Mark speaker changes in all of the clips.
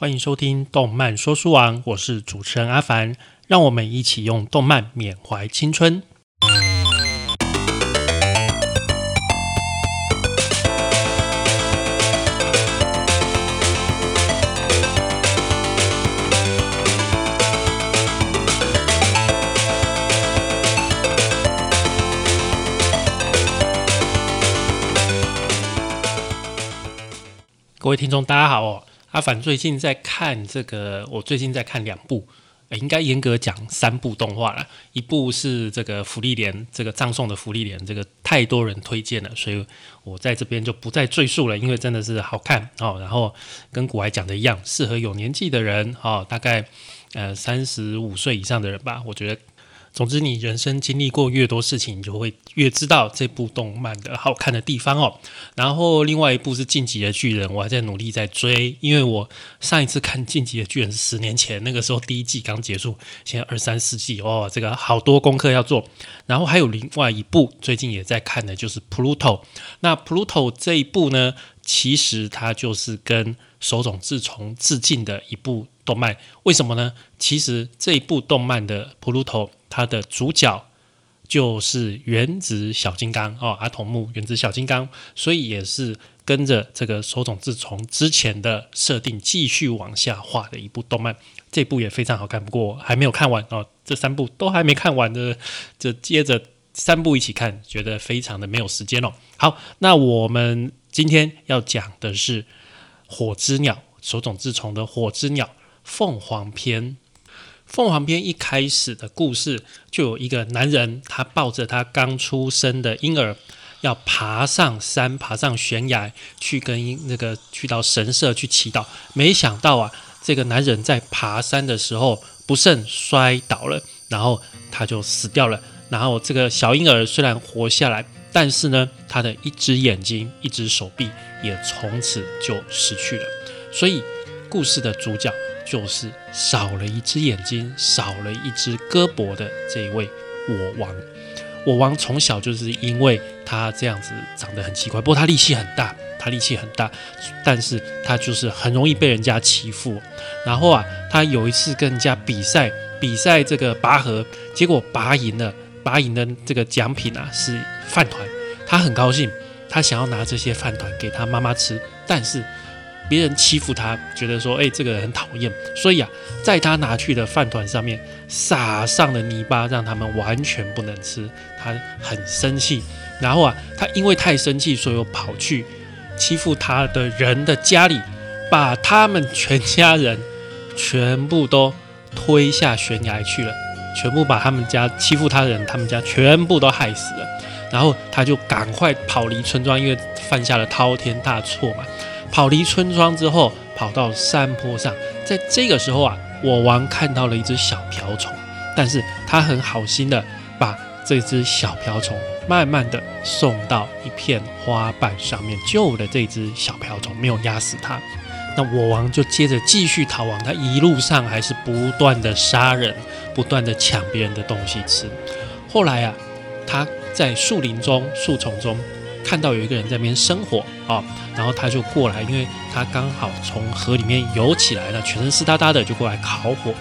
Speaker 1: 欢迎收听《动漫说书王》，我是主持人阿凡，让我们一起用动漫缅怀青春。各位听众，大家好哦！阿凡最近在看这个，我最近在看两部，应该严格讲三部动画了。一部是这个福利连，这个葬送的福利连，这个太多人推荐了，所以我在这边就不再赘述了，因为真的是好看哦。然后跟古来讲的一样，适合有年纪的人哦，大概呃三十五岁以上的人吧，我觉得。总之，你人生经历过越多事情，你就会越知道这部动漫的好看的地方哦。然后，另外一部是《晋级的巨人》，我还在努力在追，因为我上一次看《晋级的巨人》是十年前，那个时候第一季刚结束，现在二三四季哦，这个好多功课要做。然后还有另外一部最近也在看的，就是《Pluto》。那《Pluto》这一部呢，其实它就是跟手冢治虫致敬的一部动漫。为什么呢？其实这一部动漫的《Pluto》。它的主角就是原子小金刚哦，阿童木原子小金刚，所以也是跟着这个手冢治虫之前的设定继续往下画的一部动漫。这部也非常好看，不过还没有看完哦，这三部都还没看完的，就接着三部一起看，觉得非常的没有时间哦。好，那我们今天要讲的是火之鸟手冢治虫的火之鸟凤凰篇。凤凰篇一开始的故事，就有一个男人，他抱着他刚出生的婴儿，要爬上山，爬上悬崖，去跟那个去到神社去祈祷。没想到啊，这个男人在爬山的时候不慎摔倒了，然后他就死掉了。然后这个小婴儿虽然活下来，但是呢，他的一只眼睛、一只手臂也从此就失去了。所以，故事的主角。就是少了一只眼睛、少了一只胳膊的这一位我王。我王从小就是因为他这样子长得很奇怪，不过他力气很大，他力气很大，但是他就是很容易被人家欺负。然后啊，他有一次跟人家比赛，比赛这个拔河，结果拔赢了，拔赢的这个奖品啊是饭团，他很高兴，他想要拿这些饭团给他妈妈吃，但是。别人欺负他，觉得说，哎，这个人很讨厌，所以啊，在他拿去的饭团上面撒上了泥巴，让他们完全不能吃。他很生气，然后啊，他因为太生气，所以又跑去欺负他的人的家里，把他们全家人全部都推下悬崖去了，全部把他们家欺负他的人，他们家全部都害死了。然后他就赶快跑离村庄，因为犯下了滔天大错嘛。跑离村庄之后，跑到山坡上，在这个时候啊，我王看到了一只小瓢虫，但是他很好心的把这只小瓢虫慢慢的送到一片花瓣上面，救了这只小瓢虫，没有压死它。那我王就接着继续逃亡，他一路上还是不断的杀人，不断的抢别人的东西吃。后来啊，他在树林中、树丛中。看到有一个人在那边生火啊，然后他就过来，因为他刚好从河里面游起来了，全身湿哒哒的，就过来烤火。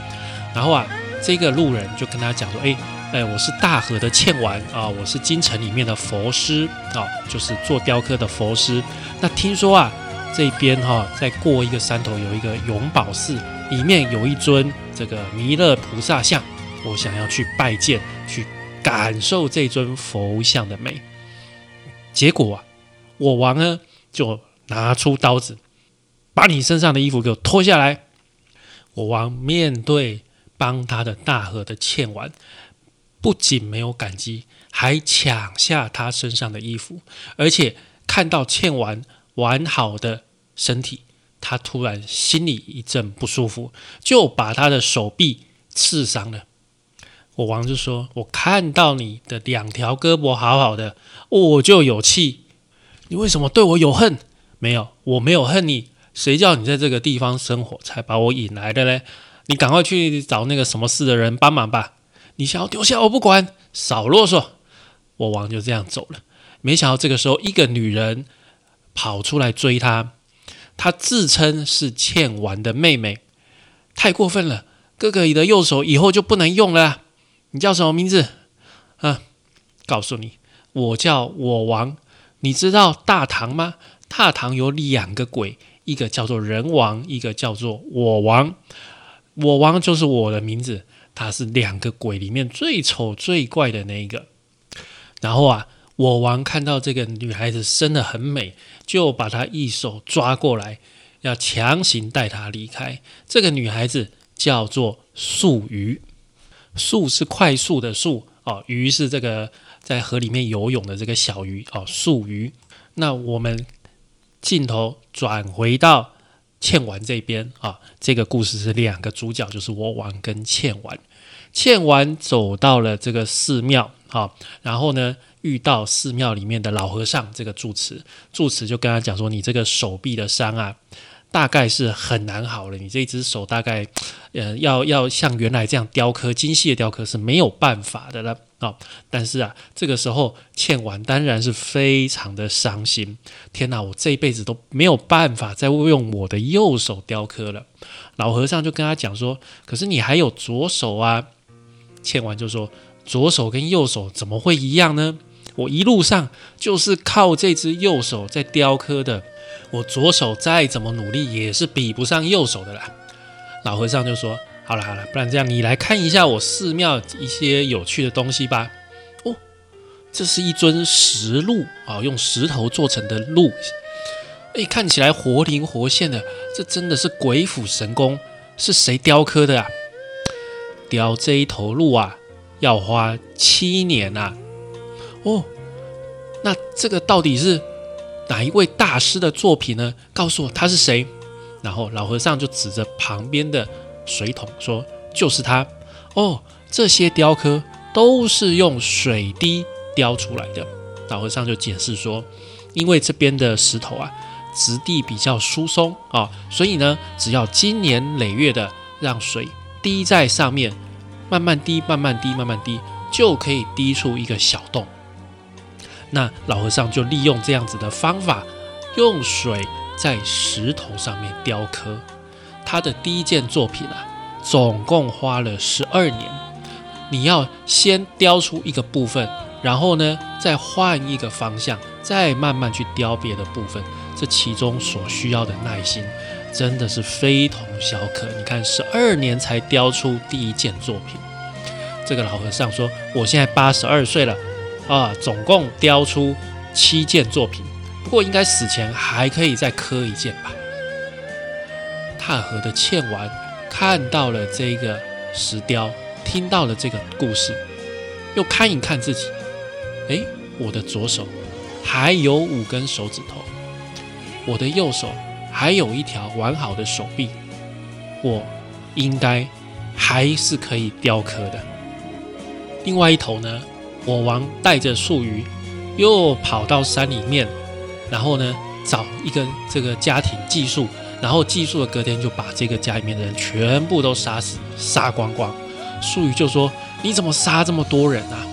Speaker 1: 然后啊，这个路人就跟他讲说：“哎，哎，我是大河的欠丸啊，我是京城里面的佛师啊，就是做雕刻的佛师。那听说啊，这边哈，在过一个山头有一个永宝寺，里面有一尊这个弥勒菩萨像，我想要去拜见，去感受这尊佛像的美。”结果啊，我王呢就拿出刀子，把你身上的衣服给我脱下来。我王面对帮他的大河的欠丸，不仅没有感激，还抢下他身上的衣服，而且看到欠丸完好的身体，他突然心里一阵不舒服，就把他的手臂刺伤了。我王就说：“我看到你的两条胳膊好好的，我就有气。你为什么对我有恨？没有，我没有恨你。谁叫你在这个地方生活，才把我引来的嘞？你赶快去找那个什么事的人帮忙吧。你想要丢下我不管，少啰嗦。”我王就这样走了。没想到这个时候，一个女人跑出来追他。她自称是倩丸的妹妹，太过分了！哥哥你的右手以后就不能用了。你叫什么名字？啊，告诉你，我叫我王。你知道大唐吗？大唐有两个鬼，一个叫做人王，一个叫做我王。我王就是我的名字，他是两个鬼里面最丑最怪的那一个。然后啊，我王看到这个女孩子生得很美，就把她一手抓过来，要强行带她离开。这个女孩子叫做素鱼，素是快速的素哦，鱼是这个在河里面游泳的这个小鱼哦，素鱼。那我们镜头转回到倩丸这边啊，这个故事是两个主角，就是我王跟倩丸。倩丸走到了这个寺庙。啊，然后呢，遇到寺庙里面的老和尚，这个住持，住持就跟他讲说：“你这个手臂的伤啊，大概是很难好了。你这只手大概，呃，要要像原来这样雕刻精细的雕刻是没有办法的了啊。但是啊，这个时候倩完当然是非常的伤心。天哪，我这一辈子都没有办法再用我的右手雕刻了。老和尚就跟他讲说：可是你还有左手啊。倩完就说。左手跟右手怎么会一样呢？我一路上就是靠这只右手在雕刻的，我左手再怎么努力也是比不上右手的啦。老和尚就说：“好了好了，不然这样，你来看一下我寺庙一些有趣的东西吧。”哦，这是一尊石鹿啊，用石头做成的鹿，哎，看起来活灵活现的，这真的是鬼斧神工，是谁雕刻的啊？雕这一头鹿啊！要花七年呐！哦，那这个到底是哪一位大师的作品呢？告诉我他是谁。然后老和尚就指着旁边的水桶说：“就是他。”哦，这些雕刻都是用水滴雕出来的。老和尚就解释说：“因为这边的石头啊，质地比较疏松啊，所以呢，只要经年累月的让水滴在上面。”慢慢滴，慢慢滴，慢慢滴，就可以滴出一个小洞。那老和尚就利用这样子的方法，用水在石头上面雕刻。他的第一件作品啊，总共花了十二年。你要先雕出一个部分，然后呢，再换一个方向，再慢慢去雕别的部分。这其中所需要的耐心。真的是非同小可。你看，十二年才雕出第一件作品。这个老和尚说：“我现在八十二岁了啊，总共雕出七件作品。不过应该死前还可以再刻一件吧。”踏河的倩丸看到了这个石雕，听到了这个故事，又看一看自己，哎，我的左手还有五根手指头，我的右手。还有一条完好的手臂，我应该还是可以雕刻的。另外一头呢，我王带着素鱼又跑到山里面，然后呢找一个这个家庭寄宿，然后寄宿的隔天就把这个家里面的人全部都杀死，杀光光。素鱼就说：“你怎么杀这么多人啊？”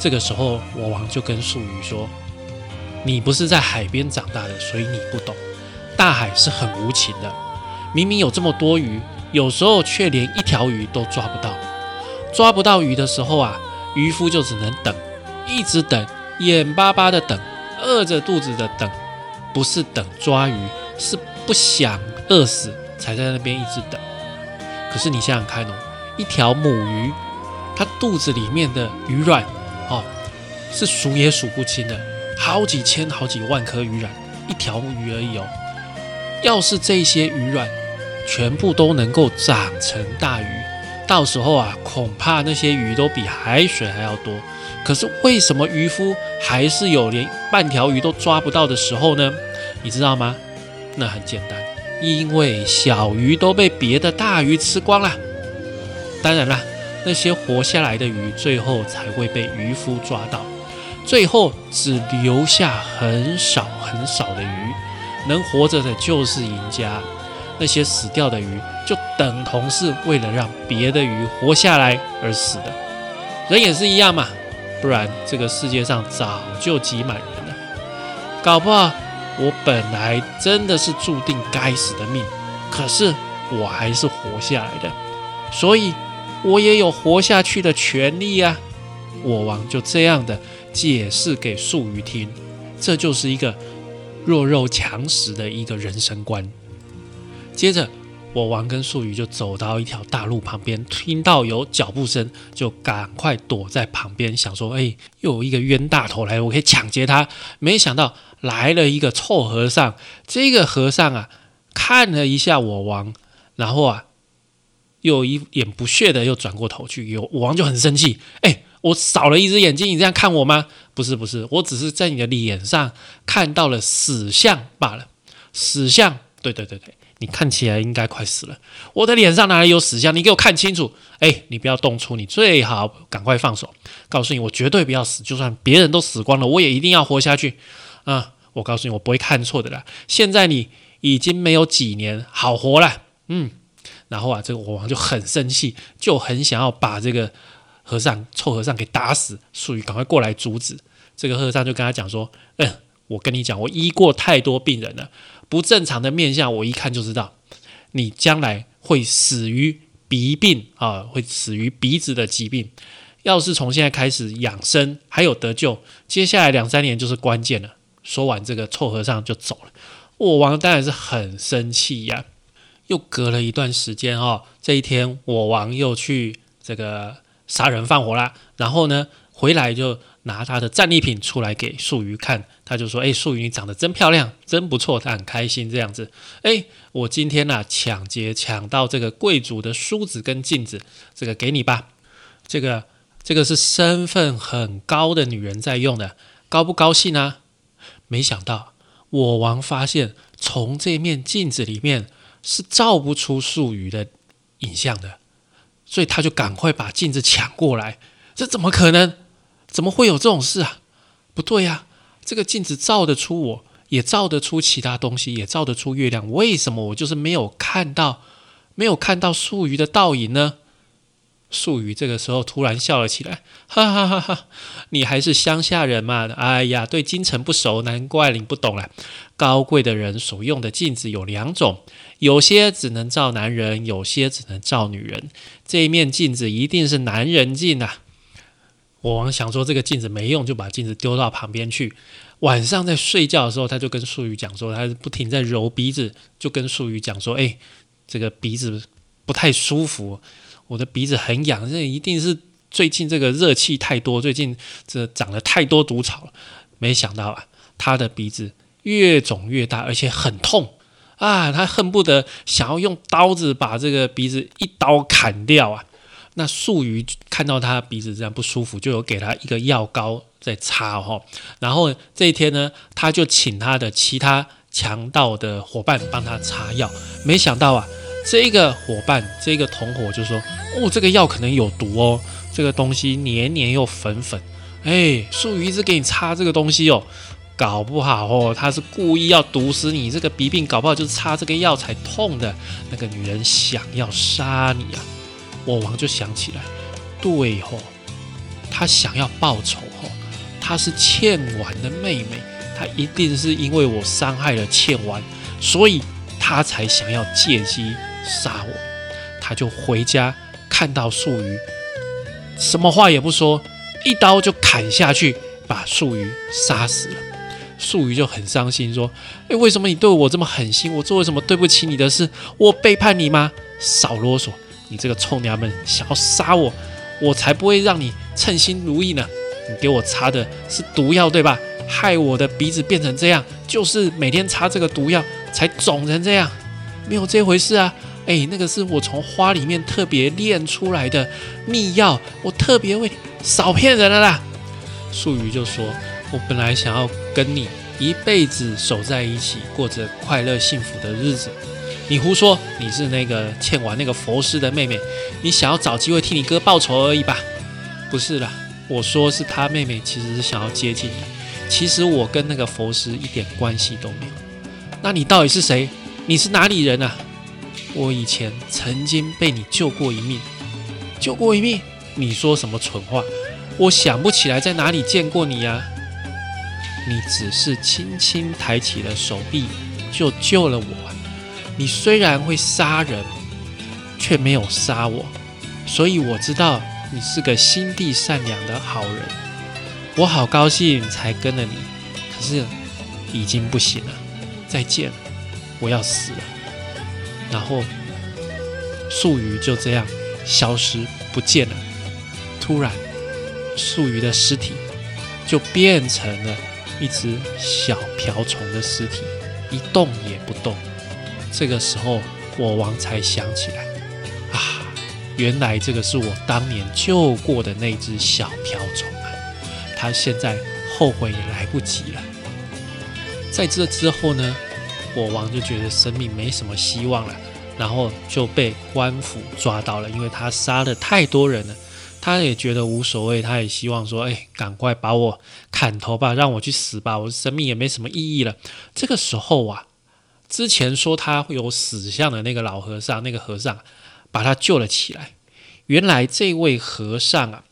Speaker 1: 这个时候，我王就跟素鱼说。你不是在海边长大的，所以你不懂。大海是很无情的，明明有这么多鱼，有时候却连一条鱼都抓不到。抓不到鱼的时候啊，渔夫就只能等，一直等，眼巴巴的等，饿着肚子的等，不是等抓鱼，是不想饿死才在那边一直等。可是你想想看哦，一条母鱼，它肚子里面的鱼卵哦，是数也数不清的。好几千、好几万颗鱼卵，一条鱼而已哦。要是这些鱼卵全部都能够长成大鱼，到时候啊，恐怕那些鱼都比海水还要多。可是为什么渔夫还是有连半条鱼都抓不到的时候呢？你知道吗？那很简单，因为小鱼都被别的大鱼吃光了。当然啦，那些活下来的鱼最后才会被渔夫抓到。最后只留下很少很少的鱼，能活着的就是赢家，那些死掉的鱼就等同是为了让别的鱼活下来而死的。人也是一样嘛，不然这个世界上早就挤满人了。搞不好我本来真的是注定该死的命，可是我还是活下来的，所以我也有活下去的权利啊！我王就这样的解释给素鱼听，这就是一个弱肉强食的一个人生观。接着。我王跟素瑜就走到一条大路旁边，听到有脚步声，就赶快躲在旁边，想说：“哎，又有一个冤大头来了，我可以抢劫他。”没想到来了一个臭和尚。这个和尚啊，看了一下我王，然后啊，又一脸不屑的又转过头去。有我王就很生气：“哎，我少了一只眼睛，你这样看我吗？不是，不是，我只是在你的脸上看到了死相罢了。死相，对对对对。”你看起来应该快死了，我的脸上哪里有死相？你给我看清楚！哎，你不要动粗，你最好赶快放手。告诉你，我绝对不要死，就算别人都死光了，我也一定要活下去。啊，我告诉你，我不会看错的啦。现在你已经没有几年好活了，嗯。然后啊，这个国王就很生气，就很想要把这个和尚臭和尚给打死。术语赶快过来阻止。这个和尚就跟他讲说：“嗯，我跟你讲，我医过太多病人了。”不正常的面相，我一看就知道，你将来会死于鼻病啊，会死于鼻子的疾病。要是从现在开始养生，还有得救，接下来两三年就是关键了。说完，这个臭和尚就走了。我王当然是很生气呀。又隔了一段时间哦，这一天我王又去这个杀人放火啦，然后呢，回来就。拿他的战利品出来给素瑜看，他就说：“哎，素瑜你长得真漂亮，真不错。”他很开心这样子。哎，我今天呢抢劫抢到这个贵族的梳子跟镜子，这个给你吧。这个这个是身份很高的女人在用的，高不高兴啊？没想到我王发现从这面镜子里面是照不出素瑜的影像的，所以他就赶快把镜子抢过来。这怎么可能？怎么会有这种事啊？不对呀，这个镜子照得出，我也照得出其他东西，也照得出月亮。为什么我就是没有看到，没有看到素鱼的倒影呢？素鱼这个时候突然笑了起来，哈哈哈哈！你还是乡下人嘛？哎呀，对京城不熟，难怪你不懂了。高贵的人所用的镜子有两种，有些只能照男人，有些只能照女人。这一面镜子一定是男人镜啊！我王想说这个镜子没用，就把镜子丢到旁边去。晚上在睡觉的时候，他就跟素雨讲说，他不停在揉鼻子，就跟素雨讲说：“哎，这个鼻子不太舒服，我的鼻子很痒，这一定是最近这个热气太多，最近这长了太多毒草了。”没想到啊，他的鼻子越肿越大，而且很痛啊！他恨不得想要用刀子把这个鼻子一刀砍掉啊！那素鱼看到他鼻子这样不舒服，就有给他一个药膏在擦哈。然后这一天呢，他就请他的其他强盗的伙伴帮他擦药。没想到啊，这个伙伴这个同伙就说：“哦，这个药可能有毒哦，这个东西黏黏又粉粉。哎，素鱼一直给你擦这个东西哦，搞不好哦，他是故意要毒死你。这个鼻病搞不好就是擦这个药才痛的。那个女人想要杀你啊！”我王就想起来，对吼，他想要报仇吼，他是倩婉的妹妹，他一定是因为我伤害了倩婉，所以他才想要借机杀我。他就回家看到素鱼，什么话也不说，一刀就砍下去，把素鱼杀死了。素鱼就很伤心，说：“哎，为什么你对我这么狠心？我做了什么对不起你的事？我背叛你吗？少啰嗦。”你这个臭娘们想要杀我，我才不会让你称心如意呢！你给我擦的是毒药对吧？害我的鼻子变成这样，就是每天擦这个毒药才肿成这样，没有这回事啊！哎，那个是我从花里面特别炼出来的秘药，我特别会少骗人了啦。素语就说：“我本来想要跟你一辈子守在一起，过着快乐幸福的日子。”你胡说！你是那个欠完那个佛师的妹妹，你想要找机会替你哥报仇而已吧？不是啦，我说是他妹妹，其实是想要接近你。其实我跟那个佛师一点关系都没有。那你到底是谁？你是哪里人啊？我以前曾经被你救过一命，救过一命？你说什么蠢话？我想不起来在哪里见过你呀。你只是轻轻抬起了手臂，就救了我。你虽然会杀人，却没有杀我，所以我知道你是个心地善良的好人。我好高兴才跟了你，可是已经不行了。再见，我要死了。然后素鱼就这样消失不见了。突然，素鱼的尸体就变成了一只小瓢虫的尸体，一动也不动。这个时候，我王才想起来，啊，原来这个是我当年救过的那只小瓢虫啊！他现在后悔也来不及了。在这之后呢，我王就觉得生命没什么希望了，然后就被官府抓到了，因为他杀了太多人了。他也觉得无所谓，他也希望说：“哎，赶快把我砍头吧，让我去死吧，我生命也没什么意义了。”这个时候啊，之前说他会有死相的那个老和尚，那个和尚把他救了起来。原来这位和尚啊，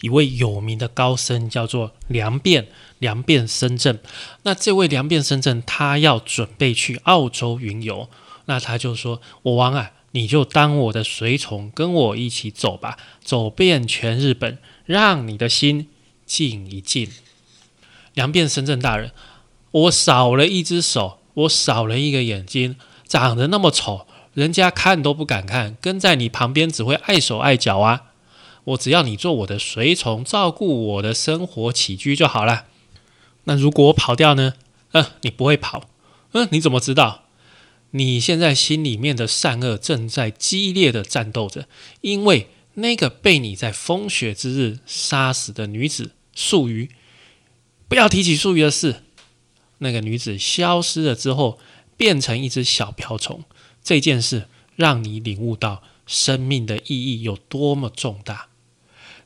Speaker 1: 一位有名的高僧，叫做梁变，梁变深圳。那这位梁变深圳，他要准备去澳洲云游，那他就说：“我王啊。”你就当我的随从，跟我一起走吧，走遍全日本，让你的心静一静。梁变深圳大人，我少了一只手，我少了一个眼睛，长得那么丑，人家看都不敢看，跟在你旁边只会碍手碍脚啊！我只要你做我的随从，照顾我的生活起居就好了。那如果我跑掉呢？嗯，你不会跑。嗯，你怎么知道？你现在心里面的善恶正在激烈的战斗着，因为那个被你在风雪之日杀死的女子素鱼，不要提起素鱼的事。那个女子消失了之后，变成一只小瓢虫，这件事让你领悟到生命的意义有多么重大。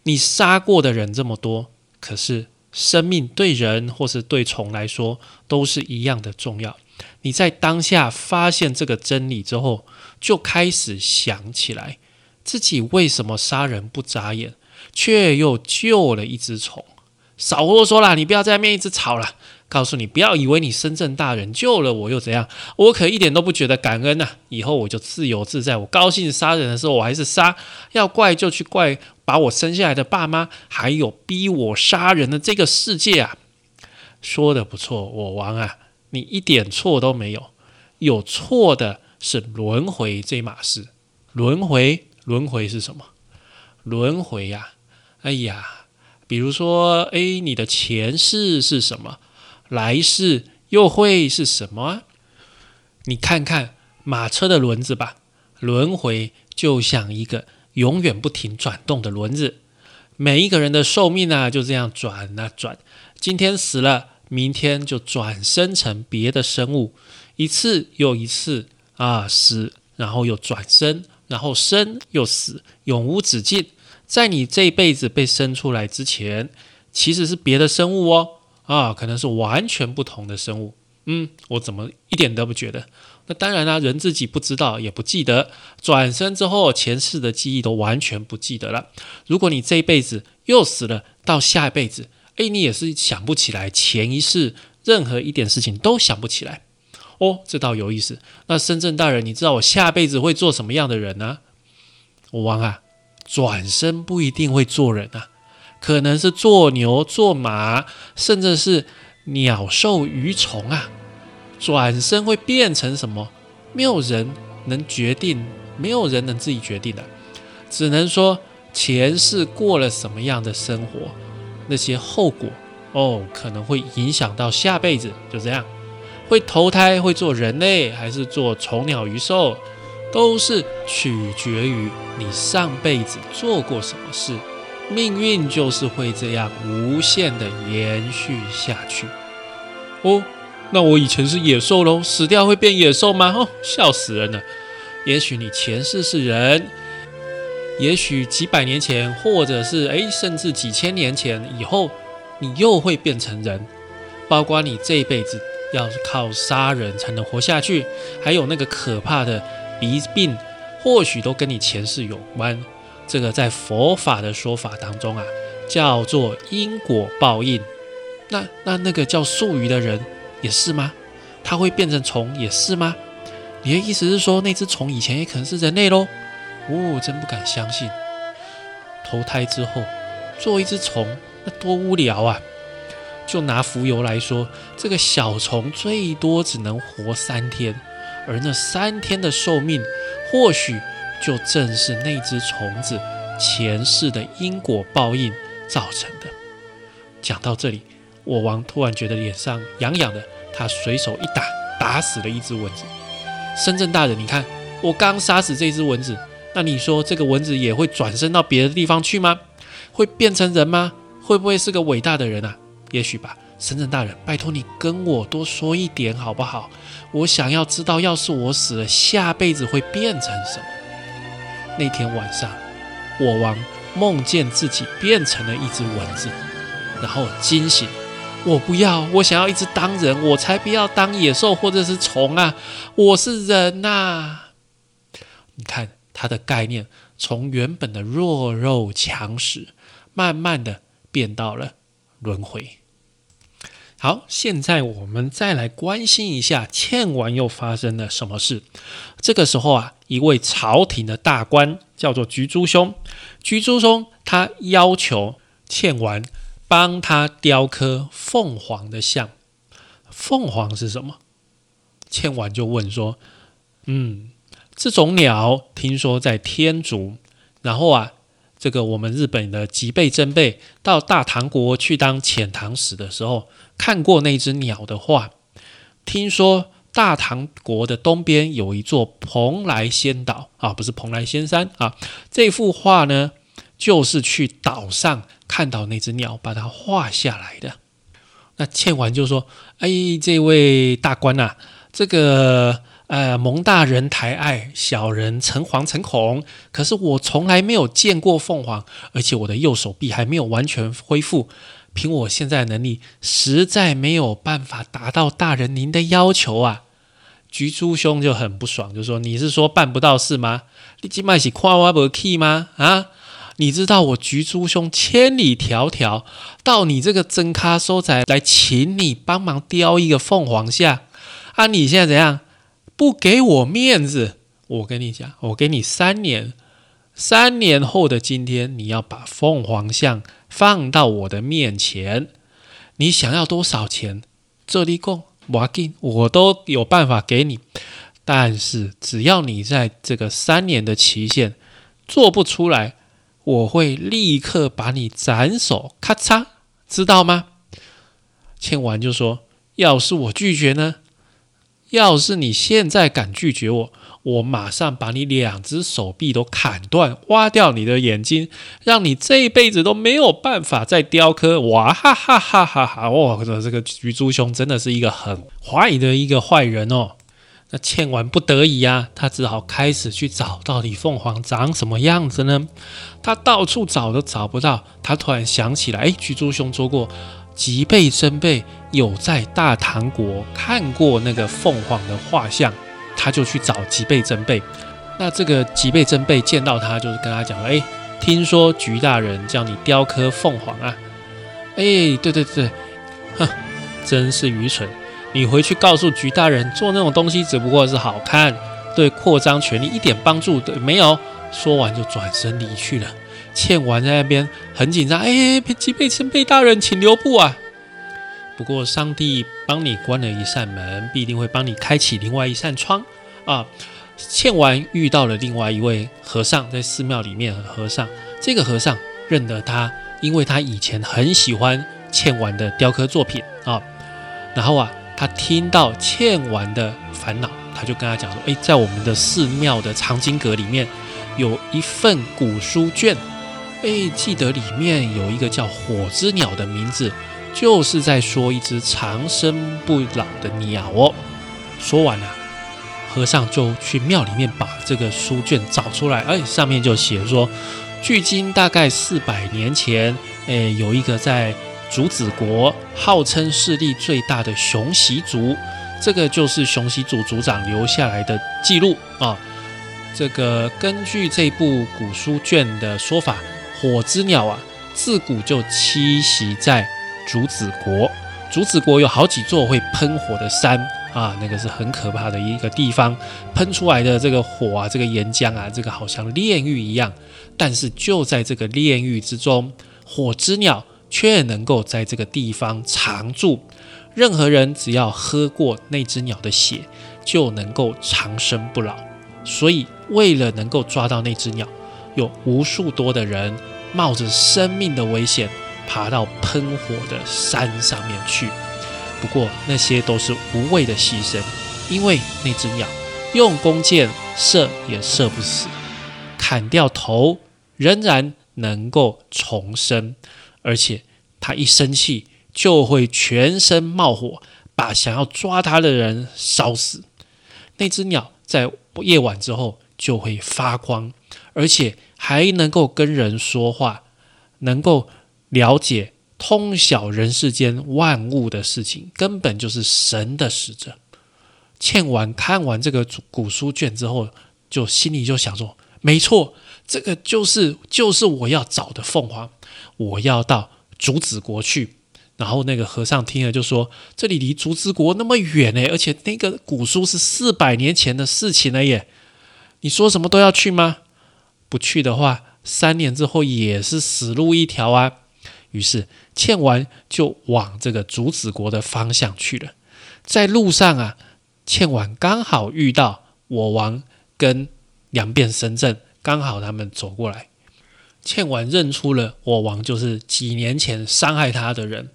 Speaker 1: 你杀过的人这么多，可是生命对人或是对虫来说都是一样的重要。你在当下发现这个真理之后，就开始想起来自己为什么杀人不眨眼，却又救了一只虫。少啰嗦啦，你不要在那边一直吵了。告诉你，不要以为你深圳大人救了我又怎样，我可一点都不觉得感恩呐。以后我就自由自在，我高兴杀人的时候我还是杀，要怪就去怪把我生下来的爸妈，还有逼我杀人的这个世界啊。说的不错，我王啊。你一点错都没有，有错的是轮回这码事。轮回，轮回是什么？轮回呀，哎呀，比如说，哎，你的前世是什么？来世又会是什么？你看看马车的轮子吧，轮回就像一个永远不停转动的轮子。每一个人的寿命啊，就这样转啊转，今天死了。明天就转生成别的生物，一次又一次啊死，然后又转生，然后生又死，永无止境。在你这辈子被生出来之前，其实是别的生物哦，啊，可能是完全不同的生物。嗯，我怎么一点都不觉得？那当然啦，人自己不知道，也不记得，转生之后前世的记忆都完全不记得了。如果你这一辈子又死了，到下一辈子。哎，你也是想不起来前一世任何一点事情都想不起来哦，这倒有意思。那深圳大人，你知道我下辈子会做什么样的人呢？我王啊，转身不一定会做人啊，可能是做牛、做马，甚至是鸟兽鱼虫啊。转身会变成什么？没有人能决定，没有人能自己决定的，只能说前世过了什么样的生活。那些后果哦，可能会影响到下辈子，就这样，会投胎会做人类，还是做虫鸟鱼兽，都是取决于你上辈子做过什么事。命运就是会这样无限的延续下去。哦，那我以前是野兽喽，死掉会变野兽吗？哦，笑死人了。也许你前世是人。也许几百年前，或者是诶，甚至几千年前以后，你又会变成人。包括你这一辈子要靠杀人才能活下去，还有那个可怕的鼻病，或许都跟你前世有关。这个在佛法的说法当中啊，叫做因果报应。那那那个叫术语的人也是吗？他会变成虫也是吗？你的意思是说，那只虫以前也可能是人类喽？哦，真不敢相信，投胎之后做一只虫，那多无聊啊！就拿蜉蝣来说，这个小虫最多只能活三天，而那三天的寿命，或许就正是那只虫子前世的因果报应造成的。讲到这里，我王突然觉得脸上痒痒的，他随手一打，打死了一只蚊子。深圳大人，你看，我刚杀死这只蚊子，那你说这个蚊子也会转身到别的地方去吗？会变成人吗？会不会是个伟大的人啊？也许吧，深圳大人，拜托你跟我多说一点好不好？我想要知道，要是我死了，下辈子会变成什么？那天晚上，我王梦见自己变成了一只蚊子，然后惊醒。我不要，我想要一直当人，我才不要当野兽或者是虫啊！我是人呐！你看他的概念，从原本的弱肉强食，慢慢的变到了。轮回。好，现在我们再来关心一下倩丸又发生了什么事。这个时候啊，一位朝廷的大官叫做菊珠兄，菊珠兄他要求倩完帮他雕刻凤凰的像。凤凰是什么？倩完就问说：“嗯，这种鸟听说在天竺，然后啊。”这个我们日本的吉备真备到大唐国去当遣唐使的时候，看过那只鸟的画。听说大唐国的东边有一座蓬莱仙岛啊，不是蓬莱仙山啊。这幅画呢，就是去岛上看到那只鸟，把它画下来的。那倩丸就说：“哎，这位大官呐，这个。”呃，蒙大人抬爱，小人诚惶诚恐。可是我从来没有见过凤凰，而且我的右手臂还没有完全恢复。凭我现在能力，实在没有办法达到大人您的要求啊！菊珠兄就很不爽，就说：“你是说办不到是吗？你今麦是夸我不 key 吗？啊？你知道我菊珠兄千里迢迢到你这个真咖收仔来，请你帮忙雕一个凤凰像啊？你现在怎样？”不给我面子，我跟你讲，我给你三年，三年后的今天，你要把凤凰像放到我的面前。你想要多少钱？这里供，我给，我都有办法给你。但是只要你在这个三年的期限做不出来，我会立刻把你斩首，咔嚓，知道吗？签完就说，要是我拒绝呢？要是你现在敢拒绝我，我马上把你两只手臂都砍断，挖掉你的眼睛，让你这一辈子都没有办法再雕刻。哇哈哈哈哈哈！哇，这个菊珠兄真的是一个很坏的一个坏人哦。那倩丸不得已呀，他只好开始去找到底凤凰长什么样子呢？他到处找都找不到，他突然想起来，哎，菊珠兄说过。吉备真备有在大唐国看过那个凤凰的画像，他就去找吉备真备。那这个吉备真备见到他，就是跟他讲：“哎，听说菊大人叫你雕刻凤凰啊？”哎，对对对，哼，真是愚蠢！你回去告诉菊大人，做那种东西只不过是好看，对扩张权力一点帮助都没有。说完就转身离去了。倩完在那边很紧张，哎，吉备真备大人，请留步啊！不过上帝帮你关了一扇门，必定会帮你开启另外一扇窗啊！倩丸遇到了另外一位和尚，在寺庙里面和尚，这个和尚认得他，因为他以前很喜欢倩丸的雕刻作品啊。然后啊，他听到倩丸的烦恼，他就跟他讲说：“哎，在我们的寺庙的藏经阁里面有一份古书卷。”哎，记得里面有一个叫火之鸟的名字，就是在说一只长生不老的鸟哦。说完了，和尚就去庙里面把这个书卷找出来，哎，上面就写说，距今大概四百年前，哎，有一个在竹子国号称势力最大的熊习族，这个就是熊习族族长留下来的记录啊。这个根据这部古书卷的说法。火之鸟啊，自古就栖息在竹子国。竹子国有好几座会喷火的山啊，那个是很可怕的一个地方，喷出来的这个火啊，这个岩浆啊，这个好像炼狱一样。但是就在这个炼狱之中，火之鸟却能够在这个地方常住。任何人只要喝过那只鸟的血，就能够长生不老。所以，为了能够抓到那只鸟，有无数多的人冒着生命的危险，爬到喷火的山上面去。不过，那些都是无谓的牺牲，因为那只鸟用弓箭射也射不死，砍掉头仍然能够重生，而且它一生气。就会全身冒火，把想要抓它的人烧死。那只鸟在夜晚之后就会发光，而且还能够跟人说话，能够了解、通晓人世间万物的事情，根本就是神的使者。倩婉看完这个古书卷之后，就心里就想说：没错，这个就是就是我要找的凤凰，我要到竹子国去。然后那个和尚听了就说：“这里离竹子国那么远呢，而且那个古书是四百年前的事情了耶，你说什么都要去吗？不去的话，三年之后也是死路一条啊。”于是倩完就往这个竹子国的方向去了。在路上啊，倩完刚好遇到我王跟两变神阵，刚好他们走过来，倩完认出了我王就是几年前伤害他的人。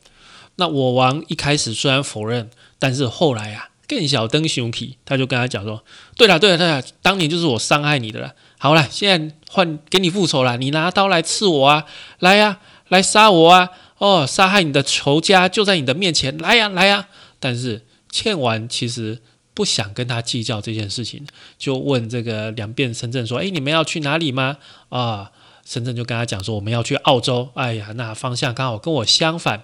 Speaker 1: 那我王一开始虽然否认，但是后来啊，更小登熊皮，他就跟他讲说：“对了，对了，对了，当年就是我伤害你的了。好了，现在换给你复仇了，你拿刀来刺我啊，来呀，来杀我啊！哦，杀害你的仇家就在你的面前，来呀，来呀！但是倩丸其实不想跟他计较这件事情，就问这个两遍深圳说：‘哎，你们要去哪里吗？’啊。”深圳就跟他讲说，我们要去澳洲。哎呀，那方向刚好跟我相反。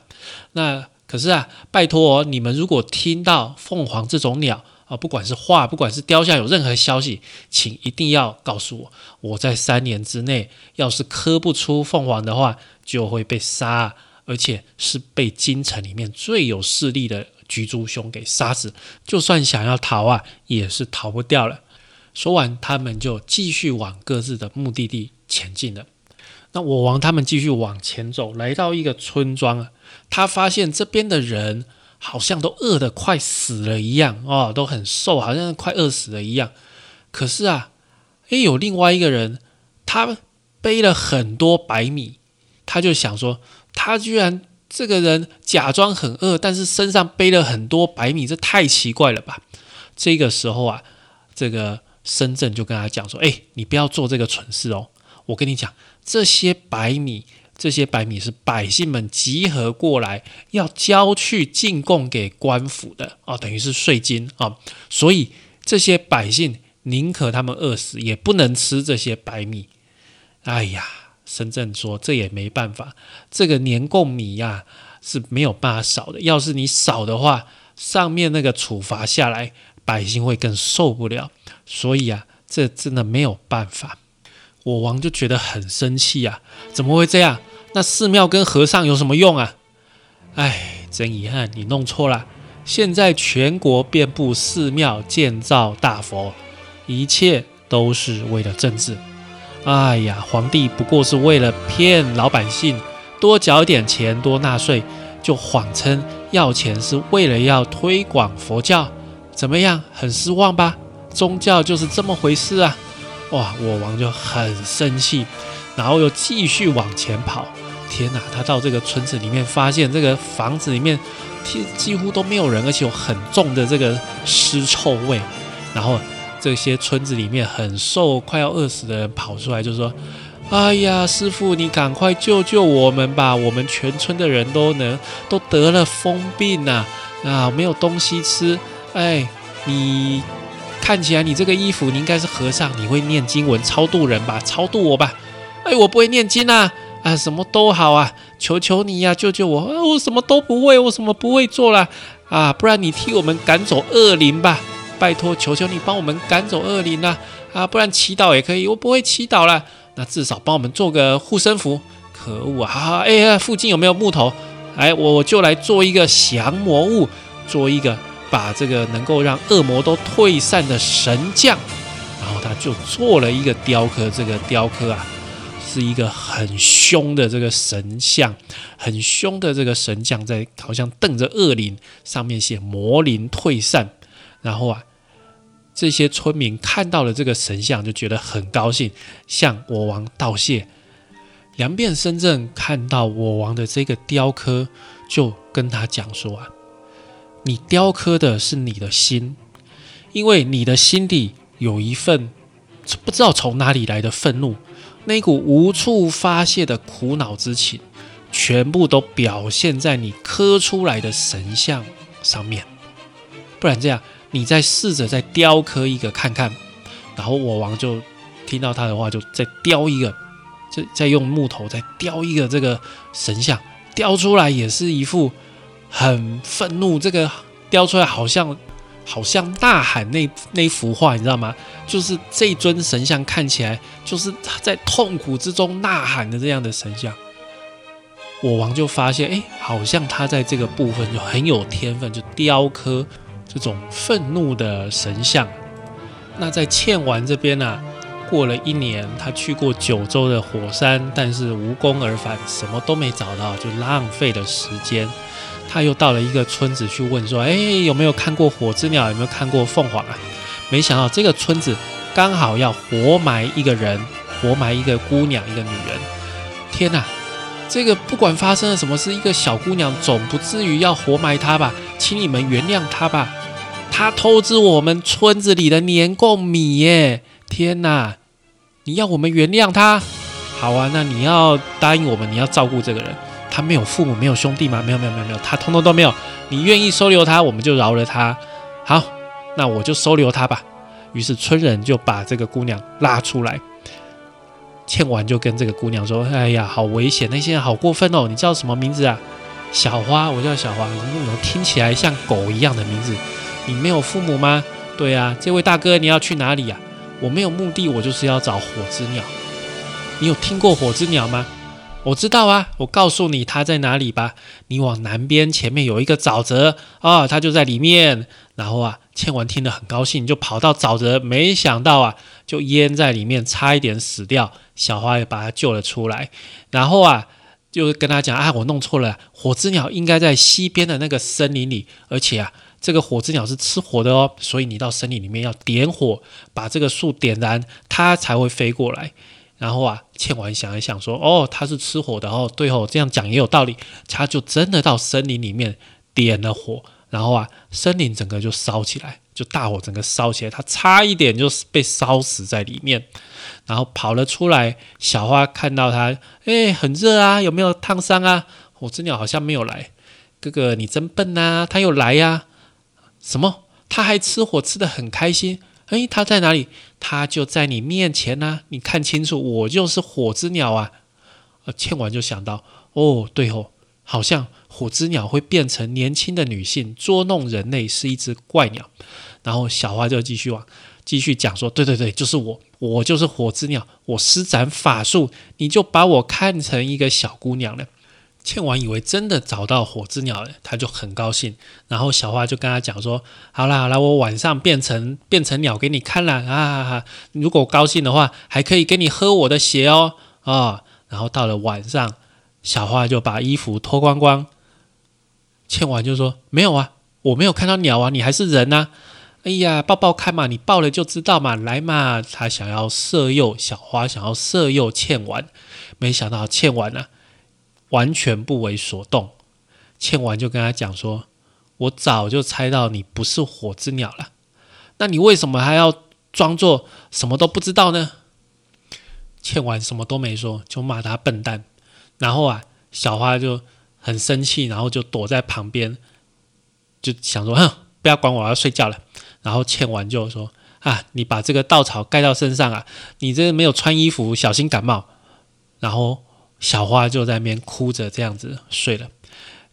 Speaker 1: 那可是啊，拜托你们，如果听到凤凰这种鸟啊，不管是画，不管是雕像，有任何消息，请一定要告诉我。我在三年之内，要是刻不出凤凰的话，就会被杀，而且是被京城里面最有势力的橘猪兄给杀死。就算想要逃啊，也是逃不掉了。说完，他们就继续往各自的目的地。前进了，那我王他们继续往前走，来到一个村庄啊，他发现这边的人好像都饿得快死了一样哦，都很瘦，好像快饿死了一样。可是啊，诶，有另外一个人，他背了很多白米，他就想说，他居然这个人假装很饿，但是身上背了很多白米，这太奇怪了吧？这个时候啊，这个深圳就跟他讲说，哎，你不要做这个蠢事哦。我跟你讲，这些白米，这些白米是百姓们集合过来要交去进贡给官府的啊，等于是税金啊。所以这些百姓宁可他们饿死，也不能吃这些白米。哎呀，深圳说这也没办法，这个年贡米呀是没有办法少的。要是你少的话，上面那个处罚下来，百姓会更受不了。所以啊，这真的没有办法。我王就觉得很生气呀，怎么会这样？那寺庙跟和尚有什么用啊？哎，真遗憾，你弄错了。现在全国遍布寺庙，建造大佛，一切都是为了政治。哎呀，皇帝不过是为了骗老百姓多缴点钱、多纳税，就谎称要钱是为了要推广佛教。怎么样？很失望吧？宗教就是这么回事啊！哇！我王就很生气，然后又继续往前跑。天哪！他到这个村子里面，发现这个房子里面几几乎都没有人，而且有很重的这个尸臭味。然后这些村子里面很瘦、快要饿死的人跑出来，就说：“哎呀，师傅，你赶快救救我们吧！我们全村的人都能都得了疯病呐！啊，没有东西吃。哎，你。”看起来你这个衣服，你应该是和尚，你会念经文超度人吧？超度我吧！哎，我不会念经啊！啊，什么都好啊，求求你呀，救救我！啊，我什么都不会，我什么不会做了啊？不然你替我们赶走恶灵吧！拜托，求求你帮我们赶走恶灵啊！啊，不然祈祷也可以，我不会祈祷了，那至少帮我们做个护身符。可恶啊！哎呀，附近有没有木头？哎，我就来做一个降魔物，做一个把这个能够让恶魔都退散的神将。然后他就做了一个雕刻，这个雕刻啊，是一个很凶的这个神像，很凶的这个神将在好像瞪着恶灵，上面写魔灵退散。然后啊，这些村民看到了这个神像，就觉得很高兴，向我王道谢。梁变深圳看到我王的这个雕刻，就跟他讲说啊，你雕刻的是你的心，因为你的心底有一份不知道从哪里来的愤怒，那股无处发泄的苦恼之情，全部都表现在你刻出来的神像上面。不然这样，你再试着再雕刻一个看看。然后我王就听到他的话，就再雕一个。就再用木头再雕一个这个神像，雕出来也是一副很愤怒，这个雕出来好像好像呐喊那那幅画，你知道吗？就是这尊神像看起来就是在痛苦之中呐喊的这样的神像。我王就发现，哎，好像他在这个部分就很有天分，就雕刻这种愤怒的神像。那在欠完这边呢？过了一年，他去过九州的火山，但是无功而返，什么都没找到，就浪费了时间。他又到了一个村子去问说：“哎，有没有看过火之鸟？有没有看过凤凰啊？”没想到这个村子刚好要活埋一个人，活埋一个姑娘，一个女人。天哪，这个不管发生了什么事，一个小姑娘总不至于要活埋她吧？请你们原谅她吧，她偷吃我们村子里的年贡米耶！天哪！你要我们原谅她？好啊，那你要答应我们，你要照顾这个人。他没有父母，没有兄弟吗？没有，没有，没有，没有，他通通都没有。你愿意收留他，我们就饶了他。好，那我就收留他吧。于是村人就把这个姑娘拉出来。倩婉就跟这个姑娘说：“哎呀，好危险！那些人好过分哦！你叫什么名字啊？小花，我叫小花。你怎么听起来像狗一样的名字？你没有父母吗？对啊，这位大哥，你要去哪里呀？”我没有目的，我就是要找火之鸟。你有听过火之鸟吗？我知道啊，我告诉你它在哪里吧。你往南边，前面有一个沼泽啊，它就在里面。然后啊，倩文听得很高兴，就跑到沼泽，没想到啊，就淹在里面，差一点死掉。小花也把它救了出来。然后啊，就跟他讲啊，我弄错了，火之鸟应该在西边的那个森林里，而且啊。这个火之鸟是吃火的哦，所以你到森林里面要点火，把这个树点燃，它才会飞过来。然后啊，倩婉想一想说：“哦，他是吃火的哦，对哦，这样讲也有道理。”他就真的到森林里面点了火，然后啊，森林整个就烧起来，就大火整个烧起来，他差一点就被烧死在里面。然后跑了出来，小花看到他，哎，很热啊，有没有烫伤啊？火之鸟好像没有来，哥哥你真笨呐，他有来呀。什么？他还吃火吃的很开心？诶，他在哪里？他就在你面前呢。你看清楚，我就是火之鸟啊！呃，倩婉就想到，哦，对哦，好像火之鸟会变成年轻的女性捉弄人类，是一只怪鸟。然后小花就继续往继续讲说，对对对，就是我，我就是火之鸟，我施展法术，你就把我看成一个小姑娘了。倩婉以为真的找到火之鸟了，他就很高兴。然后小花就跟他讲说：“好啦好啦，我晚上变成变成鸟给你看了啊！如果高兴的话，还可以给你喝我的血哦啊！”然后到了晚上，小花就把衣服脱光光。倩婉就说：“没有啊，我没有看到鸟啊，你还是人呐！哎呀，抱抱看嘛，你抱了就知道嘛，来嘛！”他想要色诱小花，想要色诱倩婉，没想到倩婉呢。完全不为所动，倩婉就跟他讲说：“我早就猜到你不是火之鸟了，那你为什么还要装作什么都不知道呢？”倩婉什么都没说，就骂他笨蛋。然后啊，小花就很生气，然后就躲在旁边，就想说：“哼，不要管我，我要睡觉了。”然后倩婉就说：“啊，你把这个稻草盖到身上啊，你这没有穿衣服，小心感冒。”然后。小花就在那边哭着，这样子睡了。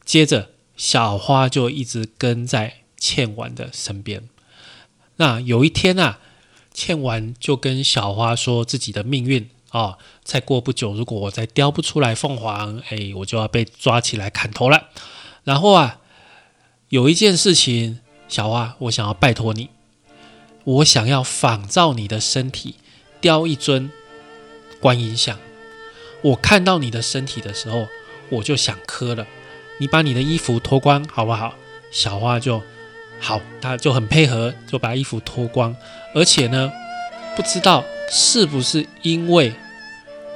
Speaker 1: 接着，小花就一直跟在倩婉的身边。那有一天啊，倩婉就跟小花说自己的命运哦，再过不久，如果我再雕不出来凤凰，哎，我就要被抓起来砍头了。然后啊，有一件事情，小花，我想要拜托你，我想要仿照你的身体雕一尊观音像。我看到你的身体的时候，我就想磕了。你把你的衣服脱光好不好？小花就好，他就很配合，就把衣服脱光。而且呢，不知道是不是因为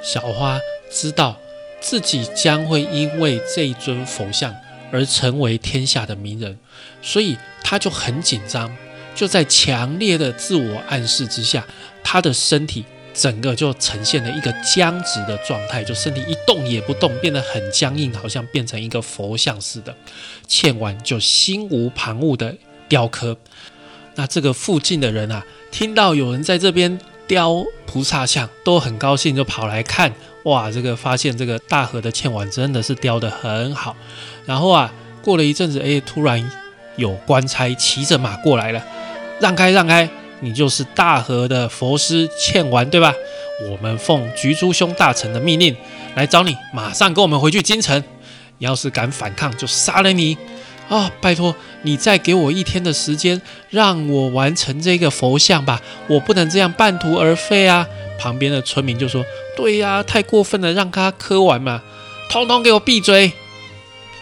Speaker 1: 小花知道自己将会因为这一尊佛像而成为天下的名人，所以他就很紧张，就在强烈的自我暗示之下，他的身体。整个就呈现了一个僵直的状态，就身体一动也不动，变得很僵硬，好像变成一个佛像似的。倩婉就心无旁骛的雕刻。那这个附近的人啊，听到有人在这边雕菩萨像，都很高兴，就跑来看。哇，这个发现这个大河的倩婉真的是雕得很好。然后啊，过了一阵子，哎，突然有官差骑着马过来了，让开，让开。你就是大和的佛师欠完，对吧？我们奉菊珠兄大臣的命令来找你，马上跟我们回去京城。你要是敢反抗，就杀了你！啊，拜托你再给我一天的时间，让我完成这个佛像吧，我不能这样半途而废啊！旁边的村民就说：“对呀，太过分了，让他磕完嘛，通通给我闭嘴，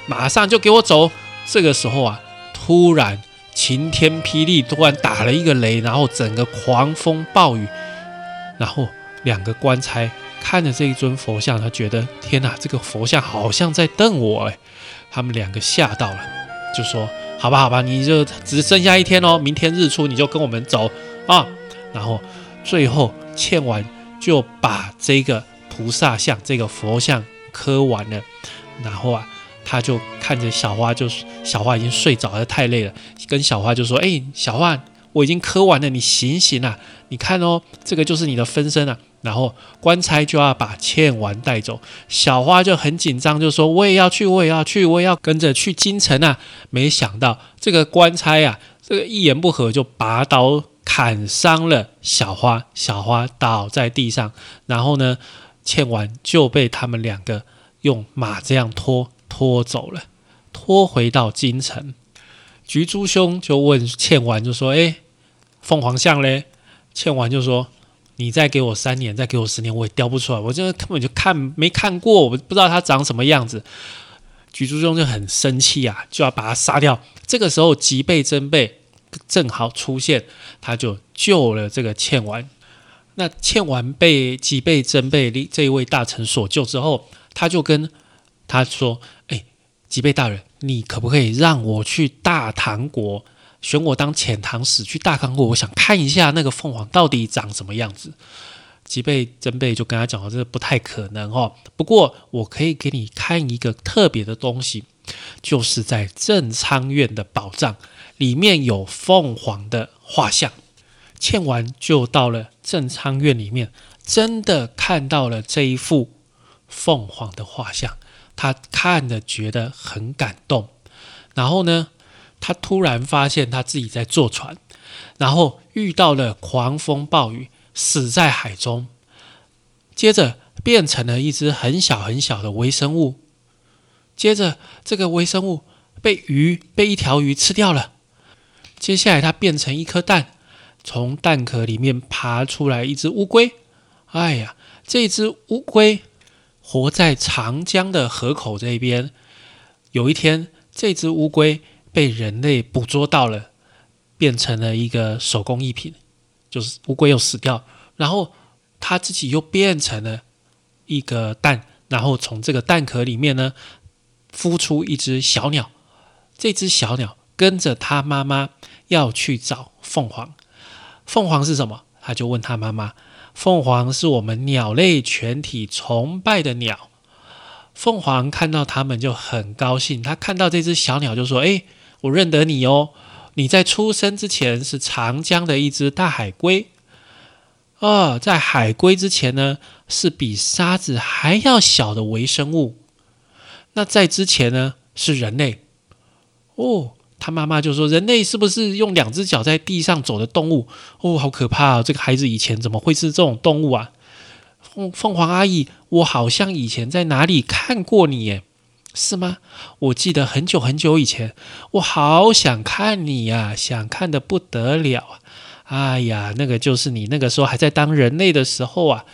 Speaker 1: 马上就给我走！”这个时候啊，突然。晴天霹雳，突然打了一个雷，然后整个狂风暴雨，然后两个官差看着这一尊佛像，他觉得天哪，这个佛像好像在瞪我哎！他们两个吓到了，就说：“好吧，好吧，你就只剩下一天哦，明天日出你就跟我们走啊！”然后最后欠完就把这个菩萨像、这个佛像磕完了，然后啊。他就看着小花，就小花已经睡着了，太累了，跟小花就说：“哎，小花，我已经磕完了，你醒醒啊！你看哦，这个就是你的分身啊。”然后官差就要把倩丸带走，小花就很紧张，就说：“我也要去，我也要去，我也要跟着去京城啊！”没想到这个官差啊，这个一言不合就拔刀砍伤了小花，小花倒在地上，然后呢，倩丸就被他们两个用马这样拖。拖走了，拖回到京城。菊珠兄就问倩丸，就说：“哎，凤凰像嘞？”倩丸就说：“你再给我三年，再给我十年，我也雕不出来。我这根本就看没看过，我不知道它长什么样子。”菊珠兄就很生气啊，就要把他杀掉。这个时候，吉备真备正好出现，他就救了这个倩丸。那倩丸被吉备真备这一位大臣所救之后，他就跟他说：“，吉备大人，你可不可以让我去大唐国，选我当遣唐使去大唐国？我想看一下那个凤凰到底长什么样子。”吉备真备就跟他讲了：“这不太可能哦，不过我可以给你看一个特别的东西，就是在正仓院的宝藏里面有凤凰的画像。”倩完就到了正仓院里面，真的看到了这一幅凤凰的画像。他看着觉得很感动，然后呢，他突然发现他自己在坐船，然后遇到了狂风暴雨，死在海中，接着变成了一只很小很小的微生物，接着这个微生物被鱼被一条鱼吃掉了，接下来它变成一颗蛋，从蛋壳里面爬出来一只乌龟，哎呀，这只乌龟。活在长江的河口这边，有一天，这只乌龟被人类捕捉到了，变成了一个手工艺品，就是乌龟又死掉，然后它自己又变成了一个蛋，然后从这个蛋壳里面呢，孵出一只小鸟，这只小鸟跟着它妈妈要去找凤凰，凤凰是什么？他就问他妈妈。凤凰是我们鸟类全体崇拜的鸟。凤凰看到它们就很高兴。它看到这只小鸟就说：“哎，我认得你哦！你在出生之前是长江的一只大海龟。哦，在海龟之前呢，是比沙子还要小的微生物。那在之前呢，是人类。哦。”他妈妈就说：“人类是不是用两只脚在地上走的动物？哦，好可怕啊！这个孩子以前怎么会是这种动物啊？”凤凤凰阿姨，我好像以前在哪里看过你耶，是吗？我记得很久很久以前，我好想看你呀，想看的不得了啊！哎呀，那个就是你那个时候还在当人类的时候啊。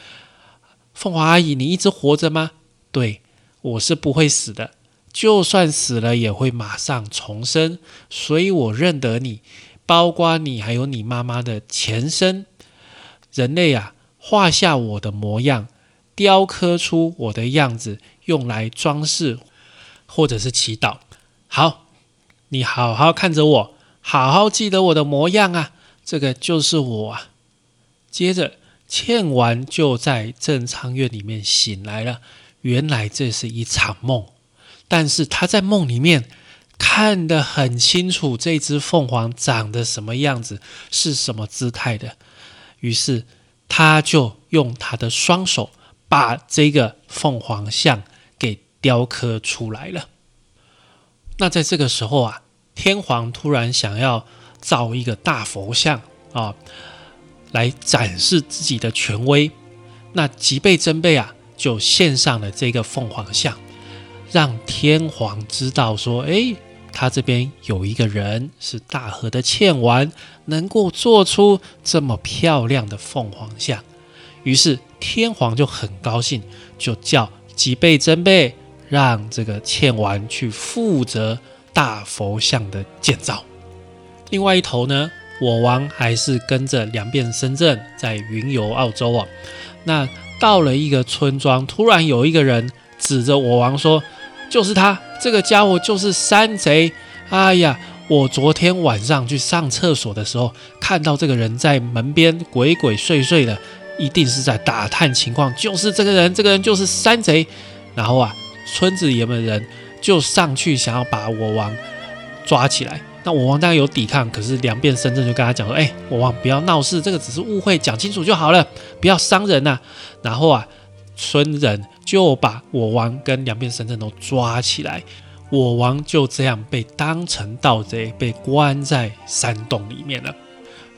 Speaker 1: 凤凰阿姨，你一直活着吗？对，我是不会死的，就算死了也会马上重生，所以我认得你，包括你还有你妈妈的前身。人类啊，画下我的模样，雕刻出我的样子，用来装饰或者是祈祷。好，你好好看着我，好好记得我的模样啊，这个就是我啊。接着，倩丸就在正昌院里面醒来了。原来这是一场梦，但是他在梦里面看得很清楚，这只凤凰长得什么样子，是什么姿态的。于是他就用他的双手把这个凤凰像给雕刻出来了。那在这个时候啊，天皇突然想要造一个大佛像啊，来展示自己的权威。那吉备真备啊，就献上了这个凤凰像，让天皇知道说：哎。他这边有一个人是大和的倩丸，能够做出这么漂亮的凤凰像，于是天皇就很高兴，就叫吉备真备让这个倩丸去负责大佛像的建造。另外一头呢，我王还是跟着两边深圳在云游澳洲啊。那到了一个村庄，突然有一个人指着我王说。就是他，这个家伙就是山贼。哎呀，我昨天晚上去上厕所的时候，看到这个人在门边鬼鬼祟祟的，一定是在打探情况。就是这个人，这个人就是山贼。然后啊，村子里面的人就上去想要把我王抓起来。那我王当然有抵抗，可是两边深圳就跟他讲说：“哎，我王不要闹事，这个只是误会，讲清楚就好了，不要伤人呐。”然后啊。村人就把我王跟两边神阵都抓起来，我王就这样被当成盗贼，被关在山洞里面了。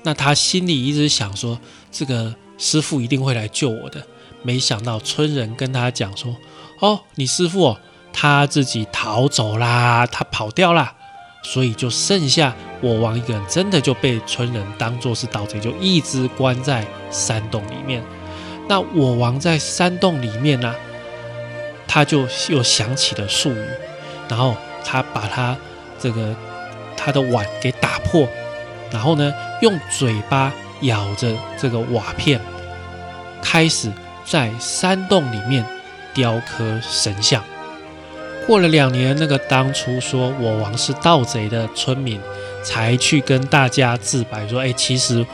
Speaker 1: 那他心里一直想说，这个师傅一定会来救我的。没想到村人跟他讲说：“哦，你师傅哦，他自己逃走啦，他跑掉啦。”所以就剩下我王一个人，真的就被村人当作是盗贼，就一直关在山洞里面。那我王在山洞里面呢，他就又想起了术语，然后他把他这个他的碗给打破，然后呢用嘴巴咬着这个瓦片，开始在山洞里面雕刻神像。过了两年，那个当初说我王是盗贼的村民，才去跟大家自白说：“哎，其实。”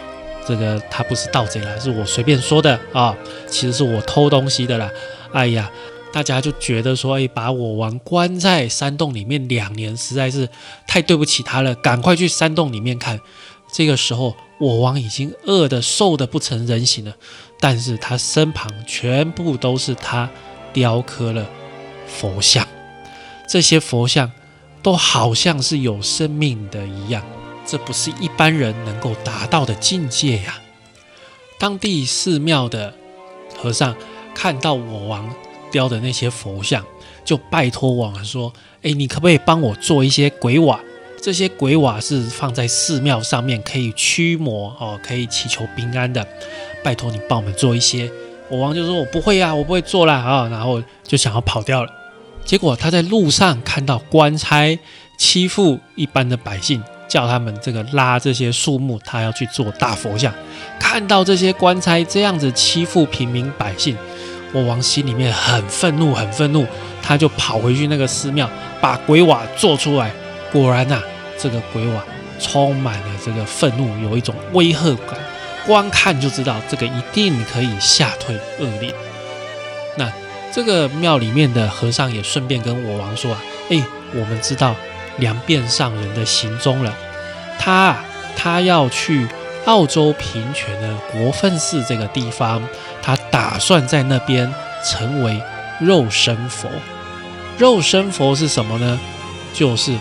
Speaker 1: 这个他不是盗贼啦，是我随便说的啊，其实是我偷东西的啦。哎呀，大家就觉得说，哎，把我王关在山洞里面两年，实在是太对不起他了，赶快去山洞里面看。这个时候，我王已经饿得瘦得不成人形了，但是他身旁全部都是他雕刻了佛像，这些佛像都好像是有生命的一样。这不是一般人能够达到的境界呀！当地寺庙的和尚看到我王雕的那些佛像，就拜托我王说：“哎，你可不可以帮我做一些鬼瓦？这些鬼瓦是放在寺庙上面，可以驱魔哦，可以祈求平安的。拜托你帮我们做一些。”我王就说：“我不会呀，我不会做啦啊！”然后就想要跑掉了。结果他在路上看到官差欺负一般的百姓。叫他们这个拉这些树木，他要去做大佛像。看到这些官差这样子欺负平民百姓，我王心里面很愤怒，很愤怒。他就跑回去那个寺庙，把鬼瓦做出来。果然呐，这个鬼瓦充满了这个愤怒，有一种威吓感。光看就知道这个一定可以吓退恶灵。那这个庙里面的和尚也顺便跟我王说啊：“哎，我们知道。”梁变上人的行踪了，他他要去澳洲平泉的国分寺这个地方，他打算在那边成为肉身佛。肉身佛是什么呢？就是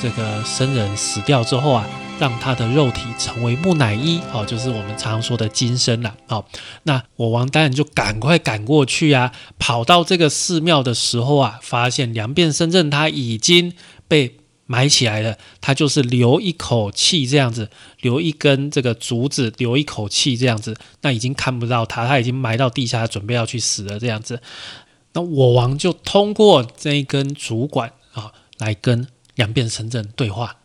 Speaker 1: 这个僧人死掉之后啊，让他的肉体成为木乃伊，哦，就是我们常说的金身了。哦，那我王当然就赶快赶过去啊，跑到这个寺庙的时候啊，发现两变身阵他已经被埋起来了，他就是留一口气这样子，留一根这个竹子，留一口气这样子，那已经看不到他，他已经埋到地下，准备要去死了这样子。那我王就通过这一根竹管啊，来跟两变神阵对话。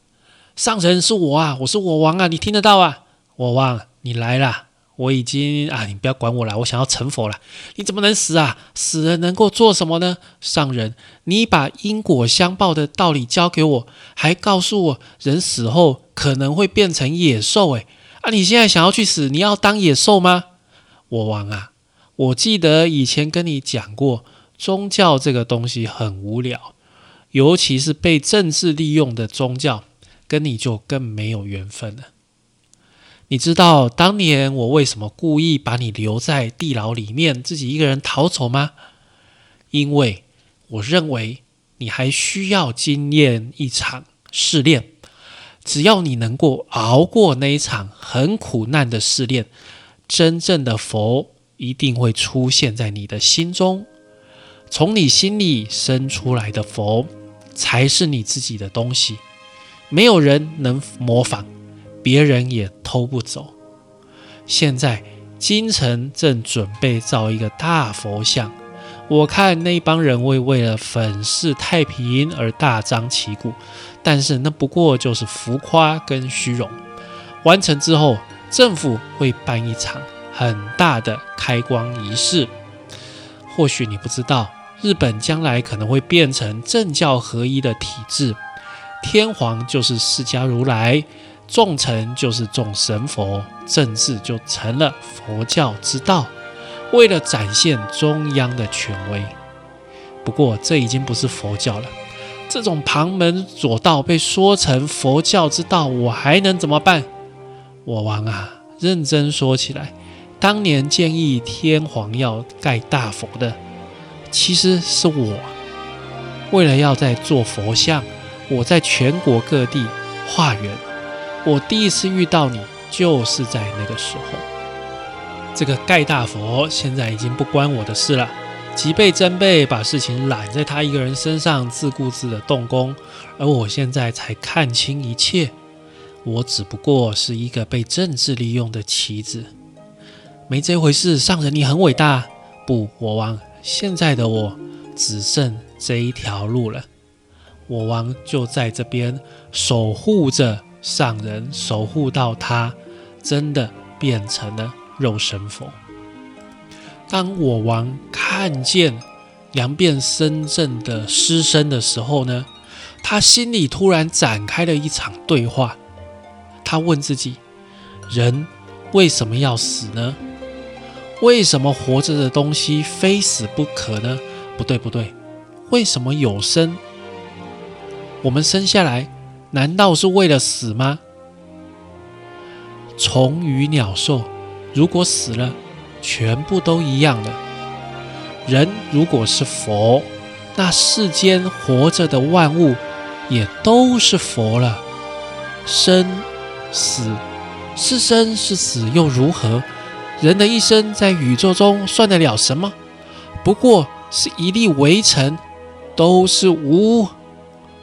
Speaker 1: 上神是我啊，我是我王啊，你听得到啊？我王，你来啦！我已经啊，你不要管我了，我想要成佛了。你怎么能死啊？死人能够做什么呢？上人，你把因果相报的道理教给我，还告诉我人死后可能会变成野兽。诶，啊，你现在想要去死？你要当野兽吗？我王啊，我记得以前跟你讲过，宗教这个东西很无聊，尤其是被政治利用的宗教。跟你就更没有缘分了。你知道当年我为什么故意把你留在地牢里面，自己一个人逃走吗？因为我认为你还需要经验一场试炼。只要你能够熬过那一场很苦难的试炼，真正的佛一定会出现在你的心中。从你心里生出来的佛，才是你自己的东西。没有人能模仿，别人也偷不走。现在京城正准备造一个大佛像，我看那帮人会为了粉饰太平而大张旗鼓，但是那不过就是浮夸跟虚荣。完成之后，政府会办一场很大的开光仪式。或许你不知道，日本将来可能会变成政教合一的体制。天皇就是释迦如来，众臣就是众神佛，政治就成了佛教之道。为了展现中央的权威，不过这已经不是佛教了。这种旁门左道被说成佛教之道，我还能怎么办？我王啊，认真说起来，当年建议天皇要盖大佛的，其实是我，为了要在做佛像。我在全国各地化缘，我第一次遇到你就是在那个时候。这个盖大佛现在已经不关我的事了，吉备真备把事情揽在他一个人身上，自顾自的动工，而我现在才看清一切，我只不过是一个被政治利用的棋子，没这回事。上人你很伟大，不，我王，现在的我只剩这一条路了。我王就在这边守护着上人，守护到他真的变成了肉身佛。当我王看见杨变身阵的尸身的时候呢，他心里突然展开了一场对话。他问自己：人为什么要死呢？为什么活着的东西非死不可呢？不对，不对，为什么有生？我们生下来难道是为了死吗？虫鱼鸟兽如果死了，全部都一样了。人如果是佛，那世间活着的万物也都是佛了。生死是生是死又如何？人的一生在宇宙中算得了什么？不过是一粒微尘，都是无。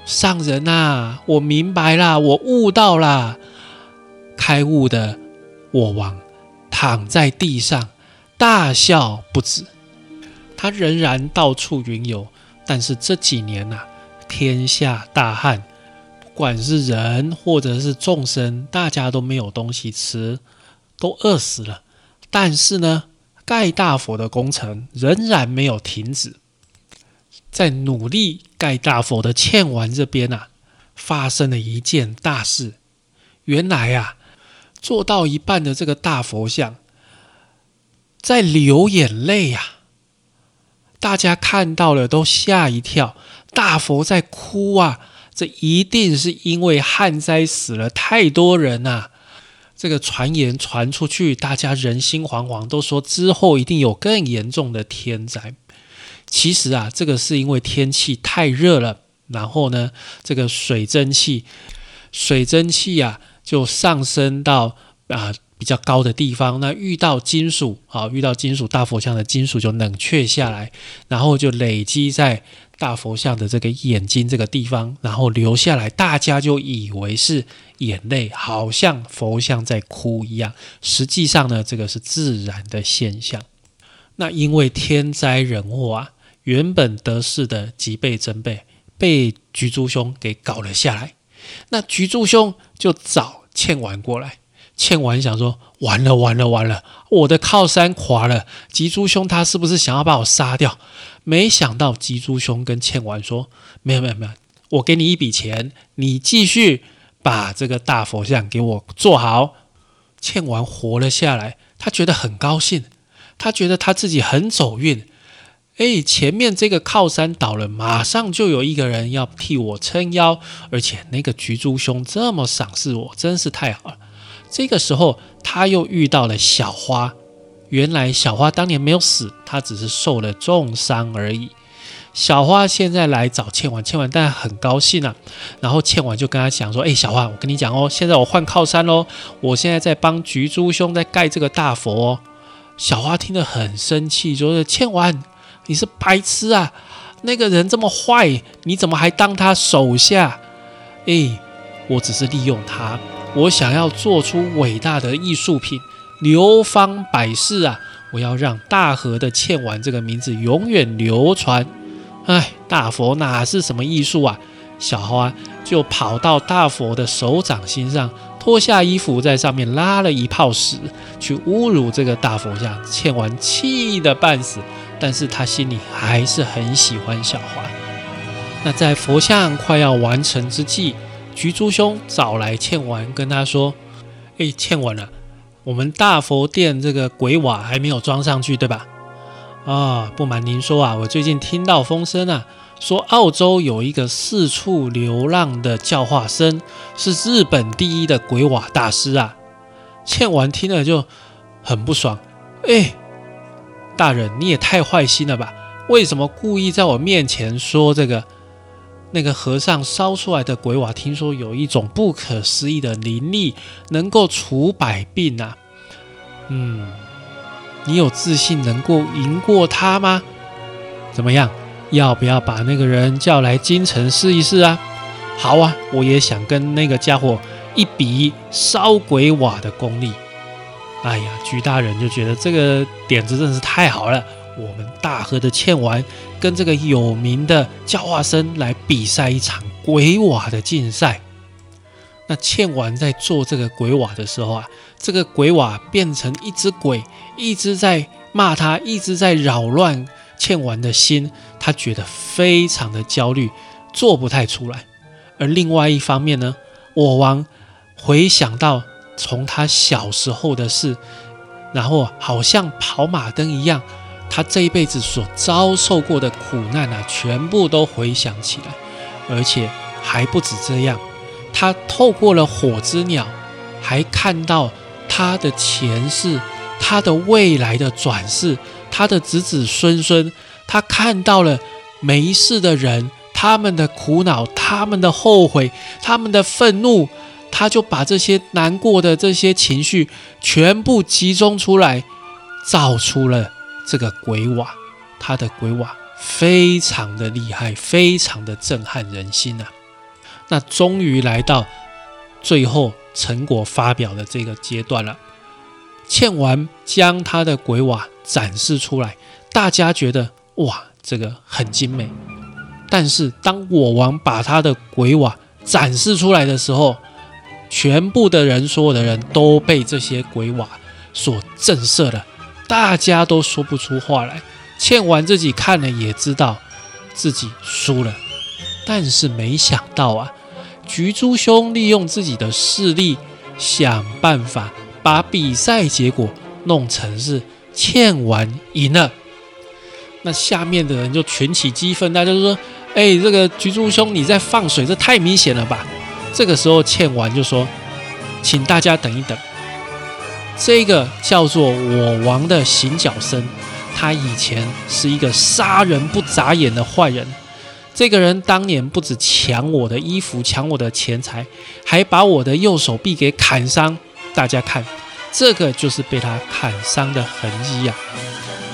Speaker 1: 上人呐，我明白啦，我悟到啦，开悟的我王躺在地上大笑不止。他仍然到处云游，但是这几年呐，天下大旱，不管是人或者是众生，大家都没有东西吃，都饿死了。但是呢，盖大佛的工程仍然没有停止。在努力盖大佛的欠丸这边啊，发生了一件大事。原来啊，做到一半的这个大佛像在流眼泪呀，大家看到了都吓一跳。大佛在哭啊，这一定是因为旱灾死了太多人呐。这个传言传出去，大家人心惶惶，都说之后一定有更严重的天灾。其实啊，这个是因为天气太热了，然后呢，这个水蒸气，水蒸气啊，就上升到啊比较高的地方。那遇到金属，啊，遇到金属大佛像的金属就冷却下来，然后就累积在大佛像的这个眼睛这个地方，然后流下来，大家就以为是眼泪，好像佛像在哭一样。实际上呢，这个是自然的现象。那因为天灾人祸啊，原本得势的吉备真备被菊珠兄给搞了下来。那菊珠兄就找倩丸过来，倩丸想说：完了完了完了，我的靠山垮了，吉珠兄他是不是想要把我杀掉？没想到吉珠兄跟倩丸说：没有没有没有，我给你一笔钱，你继续把这个大佛像给我做好。倩丸活了下来，他觉得很高兴。他觉得他自己很走运，哎，前面这个靠山倒了，马上就有一个人要替我撑腰，而且那个菊猪兄这么赏识我，真是太好了。这个时候他又遇到了小花，原来小花当年没有死，他只是受了重伤而已。小花现在来找倩婉，倩婉当然很高兴啊。然后倩婉就跟他讲说：“哎，小花，我跟你讲哦，现在我换靠山喽，我现在在帮菊猪兄在盖这个大佛哦。”小花听得很生气，说：“倩婉，你是白痴啊！那个人这么坏，你怎么还当他手下？哎，我只是利用他，我想要做出伟大的艺术品，流芳百世啊！我要让大河的倩婉这个名字永远流传。哎，大佛哪是什么艺术啊？小花就跑到大佛的手掌心上。”脱下衣服，在上面拉了一泡屎，去侮辱这个大佛像。倩丸气得半死，但是他心里还是很喜欢小花。那在佛像快要完成之际，菊珠兄找来倩丸，跟他说：“哎，倩丸啊，我们大佛殿这个鬼瓦还没有装上去，对吧？啊，不瞒您说啊，我最近听到风声啊。”说澳洲有一个四处流浪的教化生，是日本第一的鬼瓦大师啊！倩丸听了就很不爽，哎，大人你也太坏心了吧？为什么故意在我面前说这个？那个和尚烧出来的鬼瓦，听说有一种不可思议的灵力，能够除百病啊！嗯，你有自信能够赢过他吗？怎么样？要不要把那个人叫来京城试一试啊？好啊，我也想跟那个家伙一比烧鬼瓦的功力。哎呀，居大人就觉得这个点子真是太好了。我们大河的倩丸跟这个有名的教化生来比赛一场鬼瓦的竞赛。那倩丸在做这个鬼瓦的时候啊，这个鬼瓦变成一只鬼，一直在骂他，一直在扰乱。倩丸的心，他觉得非常的焦虑，做不太出来。而另外一方面呢，我王回想到从他小时候的事，然后好像跑马灯一样，他这一辈子所遭受过的苦难啊，全部都回想起来。而且还不止这样，他透过了火之鸟，还看到他的前世，他的未来的转世。他的子子孙孙，他看到了每一世的人，他们的苦恼，他们的后悔，他们的愤怒，他就把这些难过的这些情绪全部集中出来，造出了这个鬼瓦。他的鬼瓦非常的厉害，非常的震撼人心呐。那终于来到最后成果发表的这个阶段了。倩丸将他的鬼瓦。展示出来，大家觉得哇，这个很精美。但是当我王把他的鬼瓦展示出来的时候，全部的人，所有的人都被这些鬼瓦所震慑了，大家都说不出话来。倩丸自己看了也知道自己输了，但是没想到啊，菊珠兄利用自己的势力，想办法把比赛结果弄成是。倩丸赢了，那下面的人就群起激愤，大家就说：“哎，这个菊珠兄你在放水，这太明显了吧？”这个时候，欠丸就说：“请大家等一等，这个叫做我王的行脚僧，他以前是一个杀人不眨眼的坏人。这个人当年不止抢我的衣服、抢我的钱财，还把我的右手臂给砍伤。大家看，这个就是被他砍伤的痕迹呀。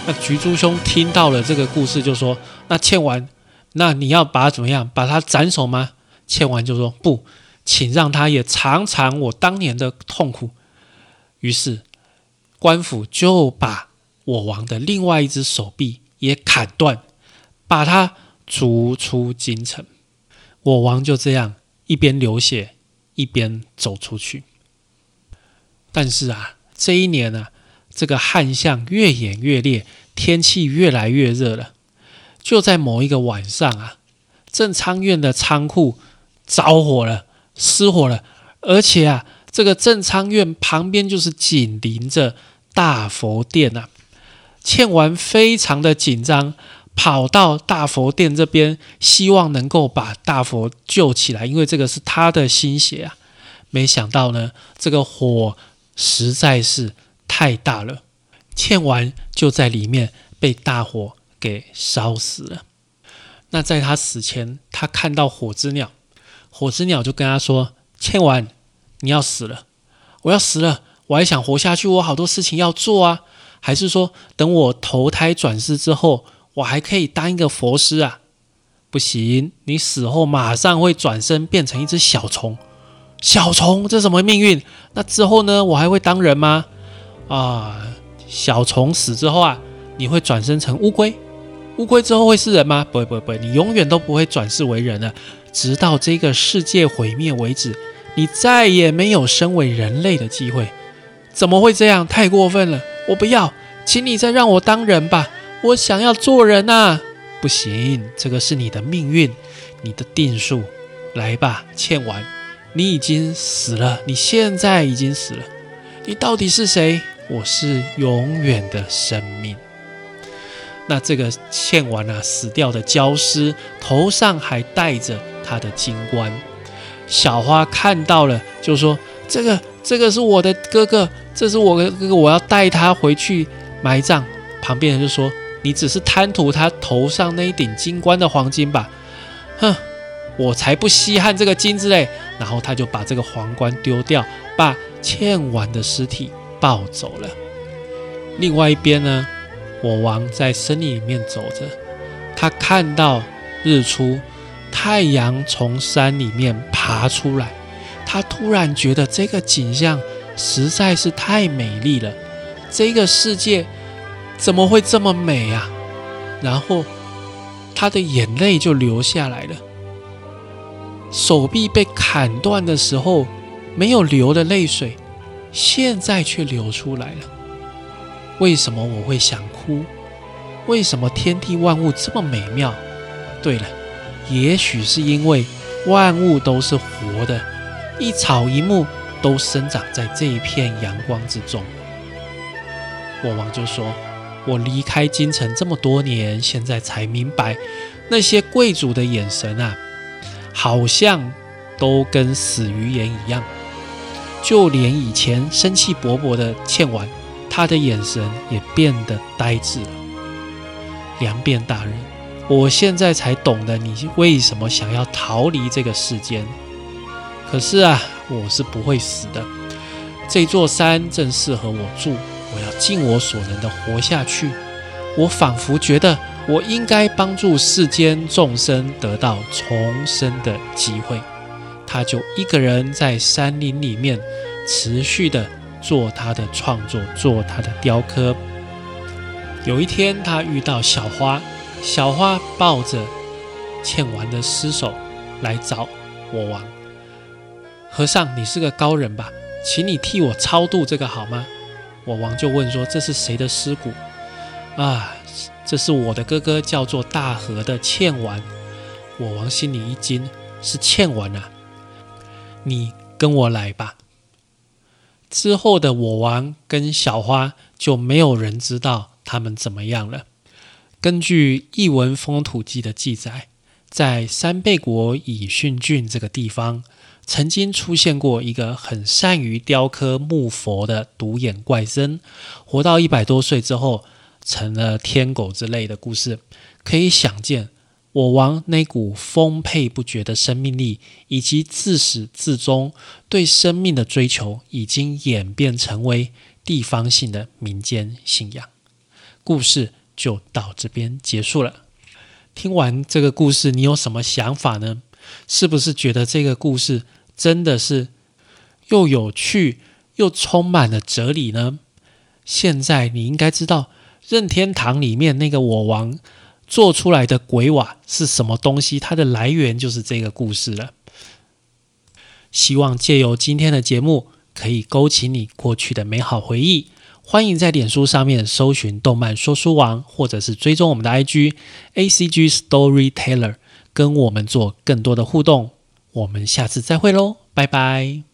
Speaker 1: 那菊珠兄听到了这个故事，就说：“那欠丸，那你要把他怎么样？把他斩首吗？”欠丸就说：“不，请让他也尝尝我当年的痛苦。”于是官府就把我王的另外一只手臂也砍断，把他逐出京城。我王就这样一边流血一边走出去。但是啊，这一年呢，这个旱象越演越烈，天气越来越热了。就在某一个晚上啊，正昌院的仓库着火了，失火了，而且啊，这个正昌院旁边就是紧邻着大佛殿呐。倩完非常的紧张，跑到大佛殿这边，希望能够把大佛救起来，因为这个是他的心血啊。没想到呢，这个火。实在是太大了，倩完就在里面被大火给烧死了。那在他死前，他看到火之鸟，火之鸟就跟他说：“倩丸，你要死了，我要死了，我还想活下去，我好多事情要做啊。还是说，等我投胎转世之后，我还可以当一个佛师啊？不行，你死后马上会转身变成一只小虫。”小虫，这什么命运？那之后呢？我还会当人吗？啊，小虫死之后啊，你会转生成乌龟。乌龟之后会是人吗？不会，不会，不会，你永远都不会转世为人了，直到这个世界毁灭为止，你再也没有身为人类的机会。怎么会这样？太过分了！我不要，请你再让我当人吧。我想要做人呐！不行，这个是你的命运，你的定数。来吧，欠完。你已经死了，你现在已经死了，你到底是谁？我是永远的生命。那这个欠完啊，死掉的焦尸头上还戴着他的金冠。小花看到了，就说：“这个，这个是我的哥哥，这是我的哥哥，我要带他回去埋葬。”旁边人就说：“你只是贪图他头上那一顶金冠的黄金吧？”哼。我才不稀罕这个金子嘞！然后他就把这个皇冠丢掉，把欠完的尸体抱走了。另外一边呢，我王在森林里面走着，他看到日出，太阳从山里面爬出来，他突然觉得这个景象实在是太美丽了，这个世界怎么会这么美啊？然后他的眼泪就流下来了。手臂被砍断的时候没有流的泪水，现在却流出来了。为什么我会想？为什么天地万物这么美妙？对了，也许是因为万物都是活的，一草一木都生长在这一片阳光之中。国王就说：“我离开京城这么多年，现在才明白，那些贵族的眼神啊。”好像都跟死鱼眼一样，就连以前生气勃勃的倩婉，他的眼神也变得呆滞了。梁变大人，我现在才懂得你为什么想要逃离这个世间。可是啊，我是不会死的。这座山正适合我住，我要尽我所能的活下去。我仿佛觉得。我应该帮助世间众生得到重生的机会。他就一个人在山林里面持续的做他的创作，做他的雕刻。有一天，他遇到小花，小花抱着欠完的尸首来找我王和尚。你是个高人吧？请你替我超度这个好吗？我王就问说：“这是谁的尸骨啊？”这是我的哥哥，叫做大和的倩丸。我王心里一惊，是倩丸啊！你跟我来吧。之后的我王跟小花就没有人知道他们怎么样了。根据《译文风土记》的记载，在三贝国以训郡这个地方，曾经出现过一个很善于雕刻木佛的独眼怪僧，活到一百多岁之后。成了天狗之类的故事，可以想见我王那股丰沛不绝的生命力，以及自始至终对生命的追求，已经演变成为地方性的民间信仰。故事就到这边结束了。听完这个故事，你有什么想法呢？是不是觉得这个故事真的是又有趣又充满了哲理呢？现在你应该知道任天堂里面那个我王。做出来的鬼瓦是什么东西？它的来源就是这个故事了。希望借由今天的节目，可以勾起你过去的美好回忆。欢迎在脸书上面搜寻“动漫说书王”，或者是追踪我们的 IG ACG Storyteller，跟我们做更多的互动。我们下次再会喽，拜拜。